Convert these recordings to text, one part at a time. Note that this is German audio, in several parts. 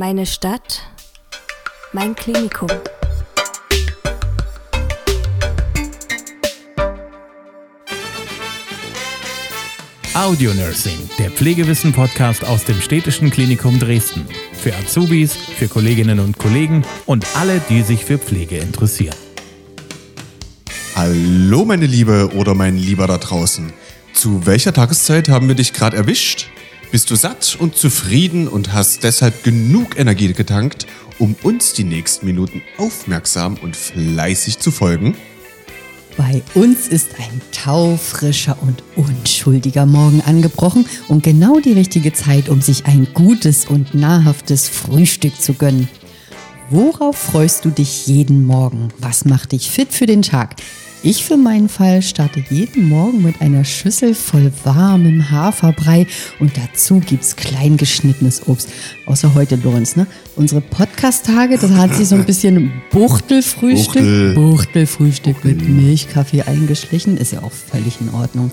Meine Stadt, mein Klinikum. Audio Nursing, der Pflegewissen-Podcast aus dem Städtischen Klinikum Dresden. Für Azubis, für Kolleginnen und Kollegen und alle, die sich für Pflege interessieren. Hallo meine Liebe oder mein Lieber da draußen. Zu welcher Tageszeit haben wir dich gerade erwischt? Bist du satt und zufrieden und hast deshalb genug Energie getankt, um uns die nächsten Minuten aufmerksam und fleißig zu folgen? Bei uns ist ein taufrischer und unschuldiger Morgen angebrochen und genau die richtige Zeit, um sich ein gutes und nahrhaftes Frühstück zu gönnen. Worauf freust du dich jeden Morgen? Was macht dich fit für den Tag? Ich für meinen Fall starte jeden Morgen mit einer Schüssel voll warmem Haferbrei und dazu gibt's klein geschnittenes Obst. Außer heute, Lorenz, ne? Unsere Podcast-Tage, das hat sich so ein bisschen Buchtelfrühstück, Buchtel. Buchtelfrühstück mit Milchkaffee eingeschlichen. Ist ja auch völlig in Ordnung.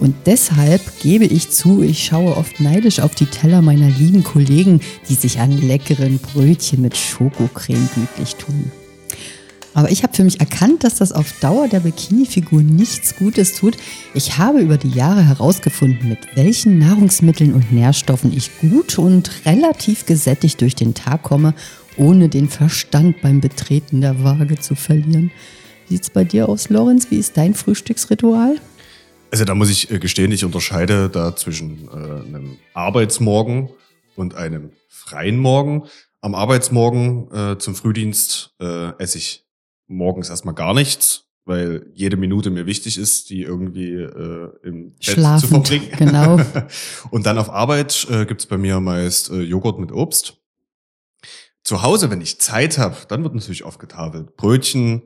Und deshalb gebe ich zu, ich schaue oft neidisch auf die Teller meiner lieben Kollegen, die sich an leckeren Brötchen mit Schokocreme gütlich tun. Aber ich habe für mich erkannt, dass das auf Dauer der Bikini-Figur nichts Gutes tut. Ich habe über die Jahre herausgefunden, mit welchen Nahrungsmitteln und Nährstoffen ich gut und relativ gesättigt durch den Tag komme, ohne den Verstand beim Betreten der Waage zu verlieren. Wie sieht's bei dir aus, Lorenz? Wie ist dein Frühstücksritual? Also da muss ich äh, gestehen, ich unterscheide da zwischen äh, einem Arbeitsmorgen und einem freien Morgen. Am Arbeitsmorgen äh, zum Frühdienst äh, esse ich morgens erstmal gar nichts, weil jede Minute mir wichtig ist, die irgendwie äh, im Bett zu verbringen. genau. Und dann auf Arbeit äh, gibt's bei mir meist äh, Joghurt mit Obst. Zu Hause, wenn ich Zeit habe, dann wird natürlich aufgetafelt. Brötchen,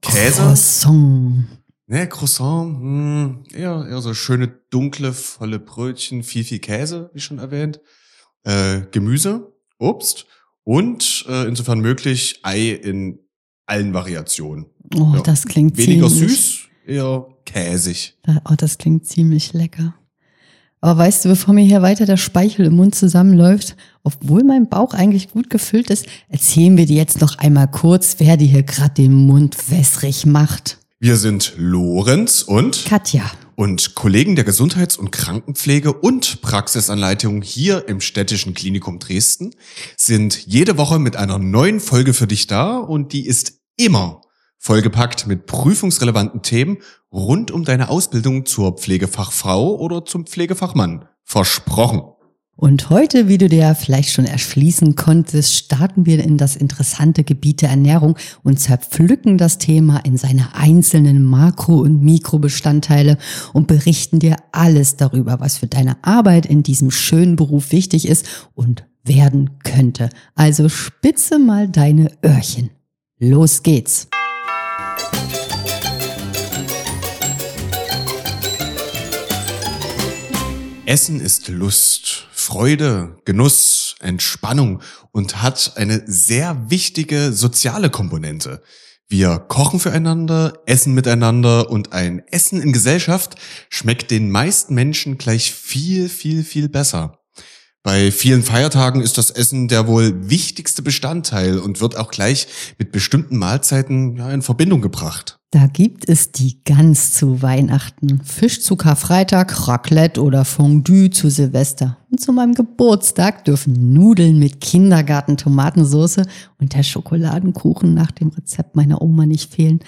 Käse. Croissant. Ne, Croissant, hm, eher, eher so schöne, dunkle, volle Brötchen, viel, viel Käse, wie schon erwähnt. Äh, Gemüse, Obst und äh, insofern möglich Ei in allen Variationen. Oh, Ja. das klingt Weniger ziemlich, süß, eher käsig. Oh, das klingt ziemlich lecker. Aber weißt du, bevor mir hier weiter der Speichel im Mund zusammenläuft, obwohl mein Bauch eigentlich gut gefüllt ist, erzählen wir dir jetzt noch einmal kurz, wer dir hier gerade den Mund wässrig macht. Wir sind Lorenz und Katja. und Kollegen der Gesundheits- und Krankenpflege und Praxisanleitung hier im Städtischen Klinikum Dresden sind jede Woche mit einer neuen Folge für dich da und die ist immer vollgepackt mit prüfungsrelevanten Themen rund um deine Ausbildung zur Pflegefachfrau oder zum Pflegefachmann. Versprochen. Und heute, wie du dir vielleicht schon erschließen konntest, starten wir in das interessante Gebiet der Ernährung und zerpflücken das Thema in seine einzelnen Makro- und Mikrobestandteile und berichten dir alles darüber, was für deine Arbeit in diesem schönen Beruf wichtig ist und werden könnte. Also spitze mal deine Öhrchen. Los geht's. Essen ist Lust, Freude, Genuss, Entspannung und hat eine sehr wichtige soziale Komponente. Wir kochen füreinander, essen miteinander und ein Essen in Gesellschaft schmeckt den meisten Menschen gleich viel, viel, viel besser. Bei vielen Feiertagen ist das Essen der wohl wichtigste Bestandteil und wird auch gleich mit bestimmten Mahlzeiten ja, in Verbindung gebracht. Da gibt es die Gans zu Weihnachten, Fisch zu Karfreitag, Raclette oder Fondue zu Silvester. Und zu meinem Geburtstag dürfen Nudeln mit Kindergarten-Tomatensauce und der Schokoladenkuchen nach dem Rezept meiner Oma nicht fehlen.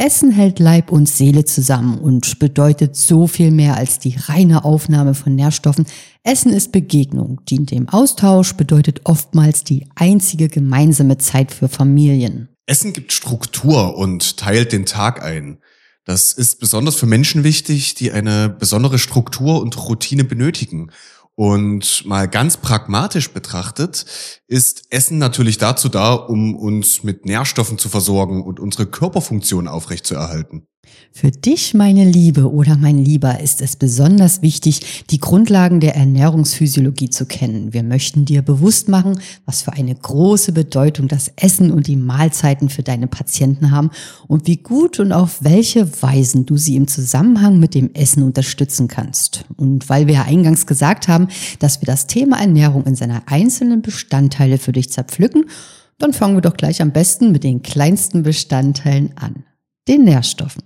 Essen hält Leib und Seele zusammen und bedeutet so viel mehr als die reine Aufnahme von Nährstoffen. Essen ist Begegnung, dient dem Austausch, bedeutet oftmals die einzige gemeinsame Zeit für Familien. Essen gibt Struktur und teilt den Tag ein. Das ist besonders für Menschen wichtig, die eine besondere Struktur und Routine benötigen. Und mal ganz pragmatisch betrachtet, ist Essen natürlich dazu da, um uns mit Nährstoffen zu versorgen und unsere Körperfunktion aufrechtzuerhalten. Für dich, meine Liebe oder mein Lieber, ist es besonders wichtig, die Grundlagen der Ernährungsphysiologie zu kennen. Wir möchten dir bewusst machen, was für eine große Bedeutung das Essen und die Mahlzeiten für deine Patienten haben und wie gut und auf welche Weisen du sie im Zusammenhang mit dem Essen unterstützen kannst. Und weil wir ja eingangs gesagt haben, dass wir das Thema Ernährung in seiner einzelnen Bestandteile für dich zerpflücken, dann fangen wir doch gleich am besten mit den kleinsten Bestandteilen an, den Nährstoffen.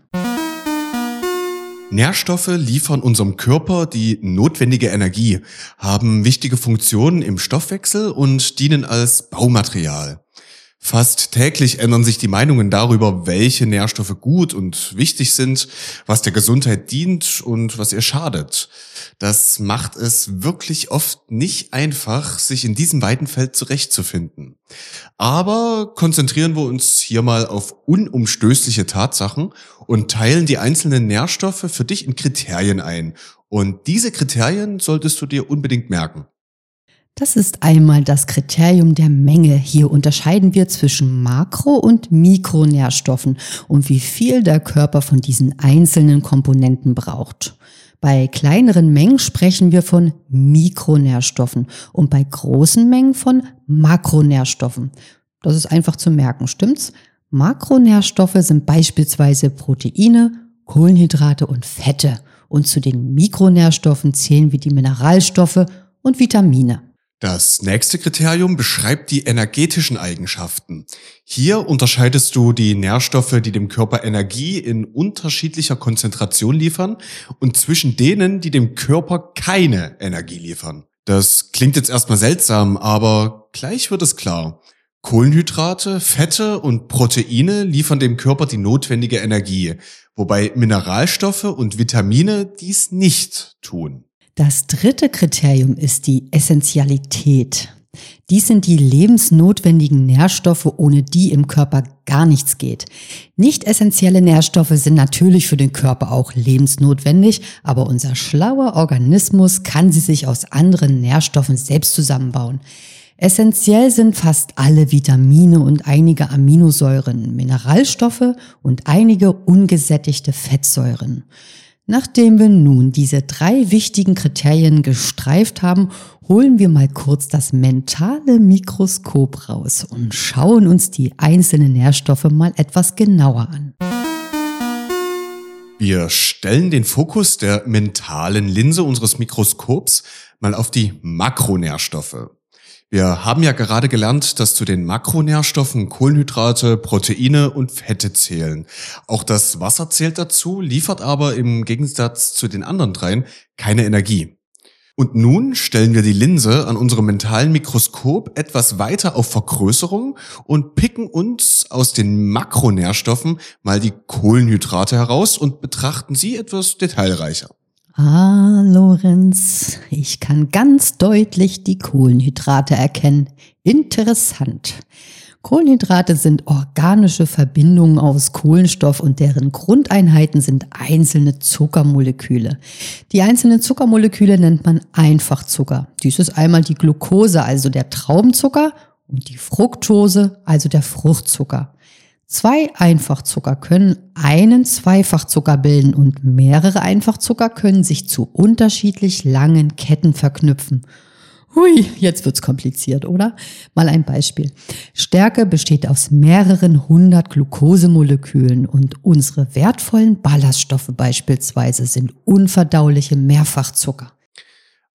Nährstoffe liefern unserem Körper die notwendige Energie, haben wichtige Funktionen im Stoffwechsel und dienen als Baumaterial. Fast täglich ändern sich die Meinungen darüber, welche Nährstoffe gut und wichtig sind, was der Gesundheit dient und was ihr schadet. Das macht es wirklich oft nicht einfach, sich in diesem weiten Feld zurechtzufinden. Aber konzentrieren wir uns hier mal auf unumstößliche Tatsachen und teilen die einzelnen Nährstoffe für dich in Kriterien ein. Und diese Kriterien solltest du dir unbedingt merken. Das ist einmal das Kriterium der Menge. Hier unterscheiden wir zwischen Makro- und Mikronährstoffen und wie viel der Körper von diesen einzelnen Komponenten braucht. Bei kleineren Mengen sprechen wir von Mikronährstoffen und bei großen Mengen von Makronährstoffen. Das ist einfach zu merken, stimmt's? Makronährstoffe sind beispielsweise Proteine, Kohlenhydrate und Fette. Und zu den Mikronährstoffen zählen wir die Mineralstoffe und Vitamine. Das nächste Kriterium beschreibt die energetischen Eigenschaften. Hier unterscheidest du die Nährstoffe, die dem Körper Energie in unterschiedlicher Konzentration liefern und zwischen denen, die dem Körper keine Energie liefern. Das klingt jetzt erstmal seltsam, aber gleich wird es klar. Kohlenhydrate, Fette und Proteine liefern dem Körper die notwendige Energie, wobei Mineralstoffe und Vitamine dies nicht tun. Das dritte Kriterium ist die Essentialität. Dies sind die lebensnotwendigen Nährstoffe, ohne die im Körper gar nichts geht. Nicht essentielle Nährstoffe sind natürlich für den Körper auch lebensnotwendig, aber unser schlauer Organismus kann sie sich aus anderen Nährstoffen selbst zusammenbauen. Essentiell sind fast alle Vitamine und einige Aminosäuren, Mineralstoffe und einige ungesättigte Fettsäuren. Nachdem wir nun diese drei wichtigen Kriterien gestreift haben, holen wir mal kurz das mentale Mikroskop raus und schauen uns die einzelnen Nährstoffe mal etwas genauer an. Wir stellen den Fokus der mentalen Linse unseres Mikroskops mal auf die Makronährstoffe. Wir haben ja gerade gelernt, dass zu den Makronährstoffen Kohlenhydrate, Proteine und Fette zählen. Auch das Wasser zählt dazu, liefert aber im Gegensatz zu den anderen dreien keine Energie. Und nun stellen wir die Linse an unserem mentalen Mikroskop etwas weiter auf Vergrößerung und picken uns aus den Makronährstoffen mal die Kohlenhydrate heraus und betrachten sie etwas detailreicher. Ah, Lorenz, ich kann ganz deutlich die Kohlenhydrate erkennen. Interessant. Kohlenhydrate sind organische Verbindungen aus Kohlenstoff und deren Grundeinheiten sind einzelne Zuckermoleküle. Die einzelnen Zuckermoleküle nennt man Einfachzucker. Dies ist einmal die Glucose, also der Traubenzucker, und die Fructose, also der Fruchtzucker. Zwei Einfachzucker können einen Zweifachzucker bilden und mehrere Einfachzucker können sich zu unterschiedlich langen Ketten verknüpfen. Hui, jetzt wird's kompliziert, oder? Mal ein Beispiel. Stärke besteht aus mehreren hundert Glukosemolekülen und unsere wertvollen Ballaststoffe beispielsweise sind unverdauliche Mehrfachzucker.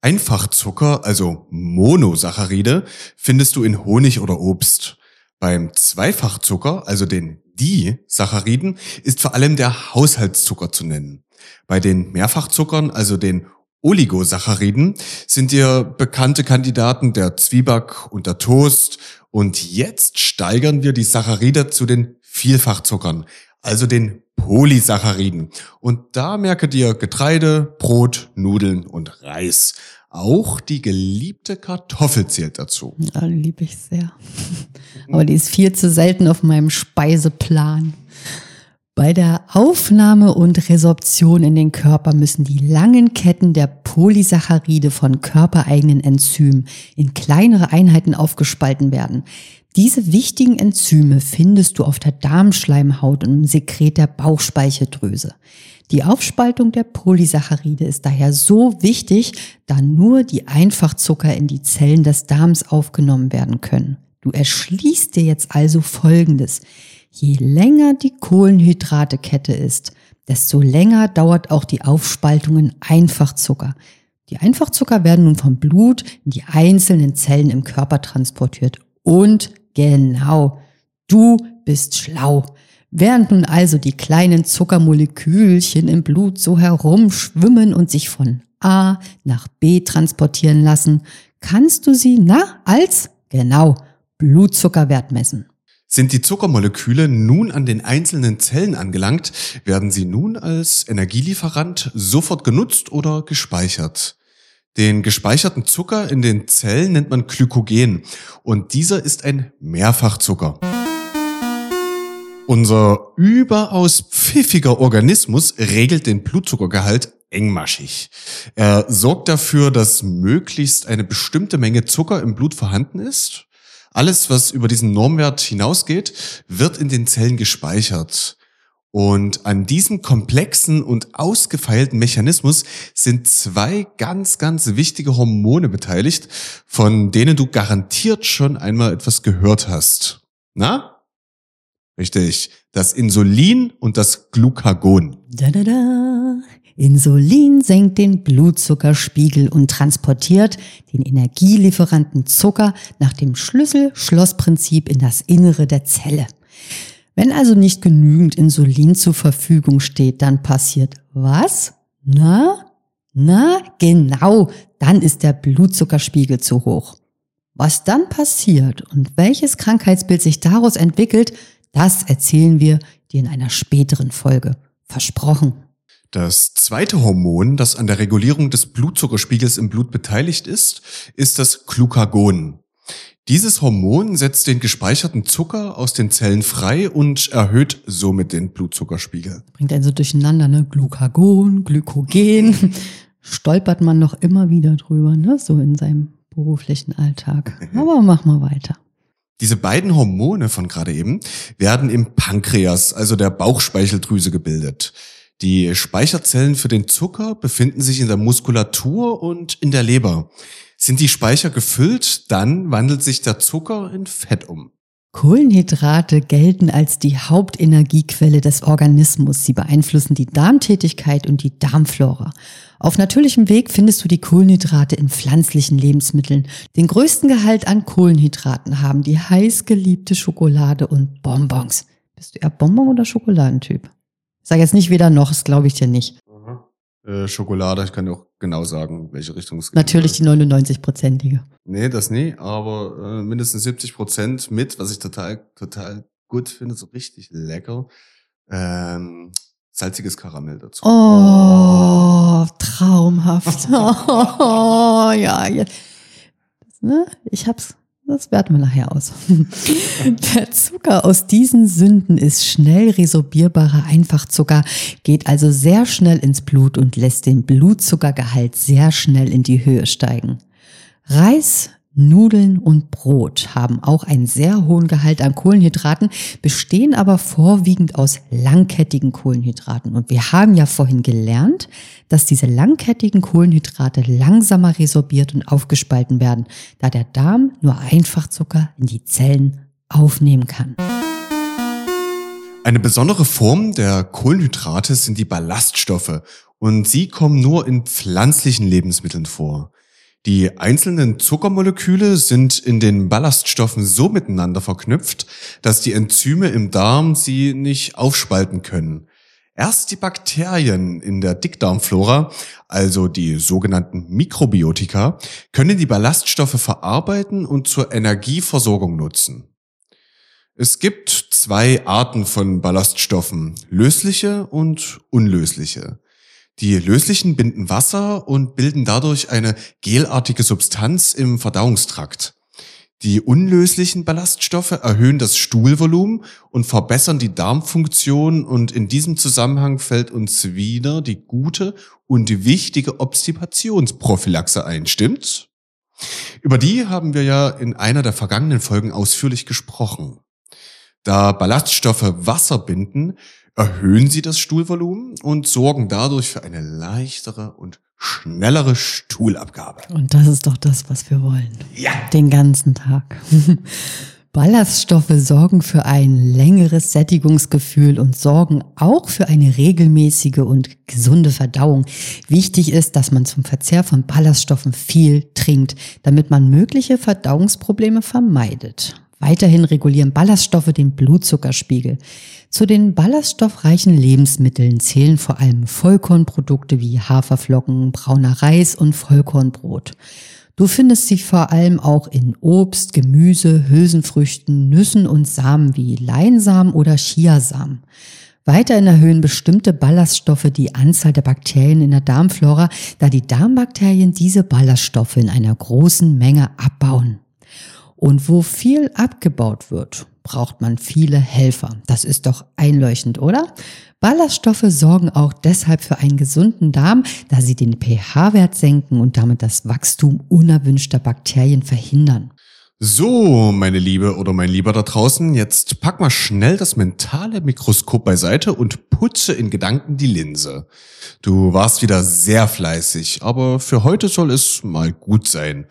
Einfachzucker, also Monosaccharide, findest du in Honig oder Obst. Beim Zweifachzucker, also den Disacchariden, ist vor allem der Haushaltszucker zu nennen. Bei den Mehrfachzuckern, also den Oligosacchariden, sind dir bekannte Kandidaten der Zwieback und der Toast. Und jetzt steigern wir die Saccharide zu den Vielfachzuckern, also den Polysacchariden. Und da merke dir Getreide, Brot, Nudeln und Reis. Auch die geliebte Kartoffel zählt dazu. Ja, die liebe ich sehr. Aber die ist viel zu selten auf meinem Speiseplan. Bei der Aufnahme und Resorption in den Körper müssen die langen Ketten der Polysaccharide von körpereigenen Enzymen in kleinere Einheiten aufgespalten werden. Diese wichtigen Enzyme findest du auf der Darmschleimhaut und im Sekret der Bauchspeicheldrüse. Die Aufspaltung der Polysaccharide ist daher so wichtig, da nur die Einfachzucker in die Zellen des Darms aufgenommen werden können. Du erschließt dir jetzt also Folgendes. Je länger die Kohlenhydratekette ist, desto länger dauert auch die Aufspaltung in Einfachzucker. Die Einfachzucker werden nun vom Blut in die einzelnen Zellen im Körper transportiert. Und genau, du bist schlau. Während nun also die kleinen Zuckermolekülchen im Blut so herumschwimmen und sich von A nach B transportieren lassen, kannst du sie, na, als, genau, Blutzuckerwert messen. Sind die Zuckermoleküle nun an den einzelnen Zellen angelangt, werden sie nun als Energielieferant sofort genutzt oder gespeichert. Den gespeicherten Zucker in den Zellen nennt man Glykogen und dieser ist ein Mehrfachzucker. Unser überaus pfiffiger Organismus regelt den Blutzuckergehalt engmaschig. Er sorgt dafür, dass möglichst eine bestimmte Menge Zucker im Blut vorhanden ist. Alles, was über diesen Normwert hinausgeht, wird in den Zellen gespeichert. Und an diesem komplexen und ausgefeilten Mechanismus sind zwei ganz, ganz wichtige Hormone beteiligt, von denen du garantiert schon einmal etwas gehört hast. Na? Richtig. Das Insulin und das Glucagon. Da, da, da. Insulin senkt den Blutzuckerspiegel und transportiert den energielieferanten Zucker nach dem Schlüssel-Schloss-Prinzip in das Innere der Zelle. Wenn also nicht genügend Insulin zur Verfügung steht, dann passiert was? Na? Na, genau, dann ist der Blutzuckerspiegel zu hoch. Was dann passiert und welches Krankheitsbild sich daraus entwickelt, das erzählen wir dir in einer späteren Folge. Versprochen. Das zweite Hormon, das an der Regulierung des Blutzuckerspiegels im Blut beteiligt ist, ist das Glucagon. Dieses Hormon setzt den gespeicherten Zucker aus den Zellen frei und erhöht somit den Blutzuckerspiegel. Bringt einen so durcheinander, ne? Glucagon, Glykogen. Stolpert man noch immer wieder drüber, ne? So in seinem beruflichen Alltag. Aber mach mal weiter. Diese beiden Hormone von gerade eben werden im Pankreas, also der Bauchspeicheldrüse, gebildet. Die Speicherzellen für den Zucker befinden sich in der Muskulatur und in der Leber. Sind die Speicher gefüllt, dann wandelt sich der Zucker in Fett um. Kohlenhydrate gelten als die Hauptenergiequelle des Organismus. Sie beeinflussen die Darmtätigkeit und die Darmflora. Auf natürlichem Weg findest du die Kohlenhydrate in pflanzlichen Lebensmitteln. Den größten Gehalt an Kohlenhydraten haben die heiß geliebte Schokolade und Bonbons. Bist du eher Bonbon- oder Schokoladentyp? Sag jetzt nicht weder noch, das glaube ich dir nicht. Äh, Schokolade, ich kann dir auch genau sagen, welche Richtung es geht. Natürlich die 99-prozentige. Nee, das nie, aber äh, mindestens 70 Prozent mit, was ich total, total gut finde, so richtig lecker. Ähm, salziges Karamell dazu. Oh, traumhaft. Oh, ja, jetzt. Ne? Ich hab's. Das werten wir nachher aus. Der Zucker aus diesen Sünden ist schnell resorbierbarer Einfachzucker, geht also sehr schnell ins Blut und lässt den Blutzuckergehalt sehr schnell in die Höhe steigen. Reis, Nudeln und Brot haben auch einen sehr hohen Gehalt an Kohlenhydraten, bestehen aber vorwiegend aus langkettigen Kohlenhydraten. Und wir haben ja vorhin gelernt, dass diese langkettigen Kohlenhydrate langsamer resorbiert und aufgespalten werden, da der Darm nur Einfachzucker in die Zellen aufnehmen kann. Eine besondere Form der Kohlenhydrate sind die Ballaststoffe und sie kommen nur in pflanzlichen Lebensmitteln vor. Die einzelnen Zuckermoleküle sind in den Ballaststoffen so miteinander verknüpft, dass die Enzyme im Darm sie nicht aufspalten können. Erst die Bakterien in der Dickdarmflora, also die sogenannten Mikrobiotika, können die Ballaststoffe verarbeiten und zur Energieversorgung nutzen. Es gibt zwei Arten von Ballaststoffen, lösliche und unlösliche. Die löslichen binden Wasser und bilden dadurch eine gelartige Substanz im Verdauungstrakt. Die unlöslichen Ballaststoffe erhöhen das Stuhlvolumen und verbessern die Darmfunktion und in diesem Zusammenhang fällt uns wieder die gute und wichtige Obstipationsprophylaxe ein, stimmt's? Über die haben wir ja in einer der vergangenen Folgen ausführlich gesprochen. Da Ballaststoffe Wasser binden, erhöhen sie das Stuhlvolumen und sorgen dadurch für eine leichtere und schnellere Stuhlabgabe. Und das ist doch das, was wir wollen. Ja. Den ganzen Tag. Ballaststoffe sorgen für ein längeres Sättigungsgefühl und sorgen auch für eine regelmäßige und gesunde Verdauung. Wichtig ist, dass man zum Verzehr von Ballaststoffen viel trinkt, damit man mögliche Verdauungsprobleme vermeidet. Weiterhin regulieren Ballaststoffe den Blutzuckerspiegel. Zu den ballaststoffreichen Lebensmitteln zählen vor allem Vollkornprodukte wie Haferflocken, brauner Reis und Vollkornbrot. Du findest sie vor allem auch in Obst, Gemüse, Hülsenfrüchten, Nüssen und Samen wie Leinsamen oder Chiasamen. Weiterhin erhöhen bestimmte Ballaststoffe die Anzahl der Bakterien in der Darmflora, da die Darmbakterien diese Ballaststoffe in einer großen Menge abbauen. Und wo viel abgebaut wird, braucht man viele Helfer. Das ist doch einleuchtend, oder? Ballaststoffe sorgen auch deshalb für einen gesunden Darm, da sie den pH-Wert senken und damit das Wachstum unerwünschter Bakterien verhindern. So, meine Liebe oder mein Lieber da draußen, jetzt pack mal schnell das mentale Mikroskop beiseite und putze in Gedanken die Linse. Du warst wieder sehr fleißig, aber für heute soll es mal gut sein.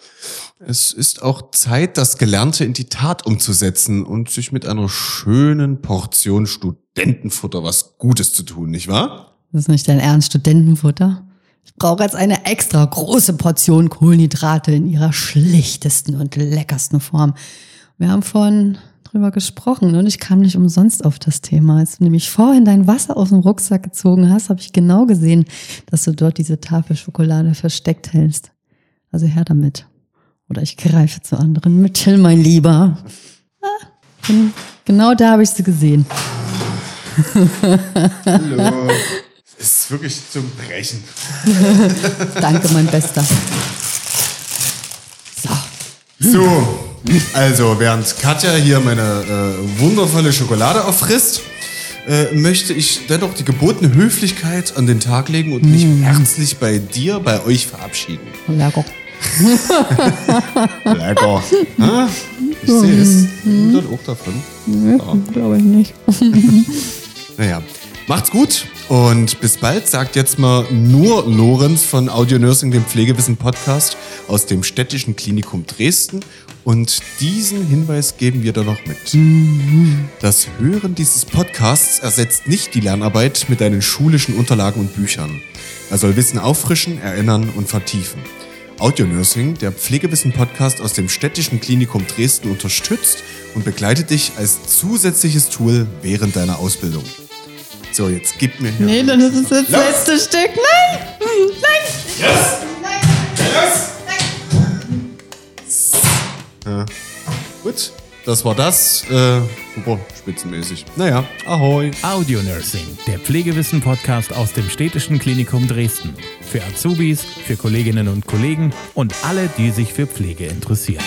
Es ist auch Zeit, das Gelernte in die Tat umzusetzen und sich mit einer schönen Portion Studentenfutter was Gutes zu tun, nicht wahr? Das ist nicht dein Ernst, Studentenfutter? Ich brauche jetzt eine extra große Portion Kohlenhydrate in ihrer schlichtesten und leckersten Form. Wir haben vorhin drüber gesprochen und ich kam nicht umsonst auf das Thema. Als du nämlich vorhin dein Wasser aus dem Rucksack gezogen hast, habe ich genau gesehen, dass du dort diese Tafel Schokolade versteckt hältst. Also her damit. Oder ich greife zu anderen Mitteln, mein Lieber. Ah, genau da habe ich sie gesehen. Hallo. ist wirklich zum Brechen. Danke, mein Bester. So. So, also während Katja hier meine äh, wundervolle Schokolade auffrisst, äh, möchte ich dennoch die gebotene Höflichkeit an den Tag legen und mich mm. herzlich bei dir, bei euch verabschieden. Lecker. Lecker. Ha? Ich sehe es. Mhm. Dann auch davon. Nee, ja. Glaube ich nicht. naja, macht's gut. Und bis bald, sagt jetzt mal nur Lorenz von Audio Nursing, dem Pflegewissen-Podcast aus dem städtischen Klinikum Dresden. Und diesen Hinweis geben wir da noch mit. Das Hören dieses Podcasts ersetzt nicht die Lernarbeit mit deinen schulischen Unterlagen und Büchern. Er soll Wissen auffrischen, erinnern und vertiefen. Audio Nursing, der Pflegewissen-Podcast aus dem städtischen Klinikum Dresden, unterstützt und begleitet dich als zusätzliches Tool während deiner Ausbildung. So, jetzt gib mir hier. Nee, dann ist es das letzte Stück. Nein! Nein! Yes! Nein! Yes! Ja. Gut, das war das. Äh, super spitzenmäßig. Naja, ahoi. Audio Nursing, der Pflegewissen-Podcast aus dem Städtischen Klinikum Dresden. Für Azubis, für Kolleginnen und Kollegen und alle, die sich für Pflege interessieren.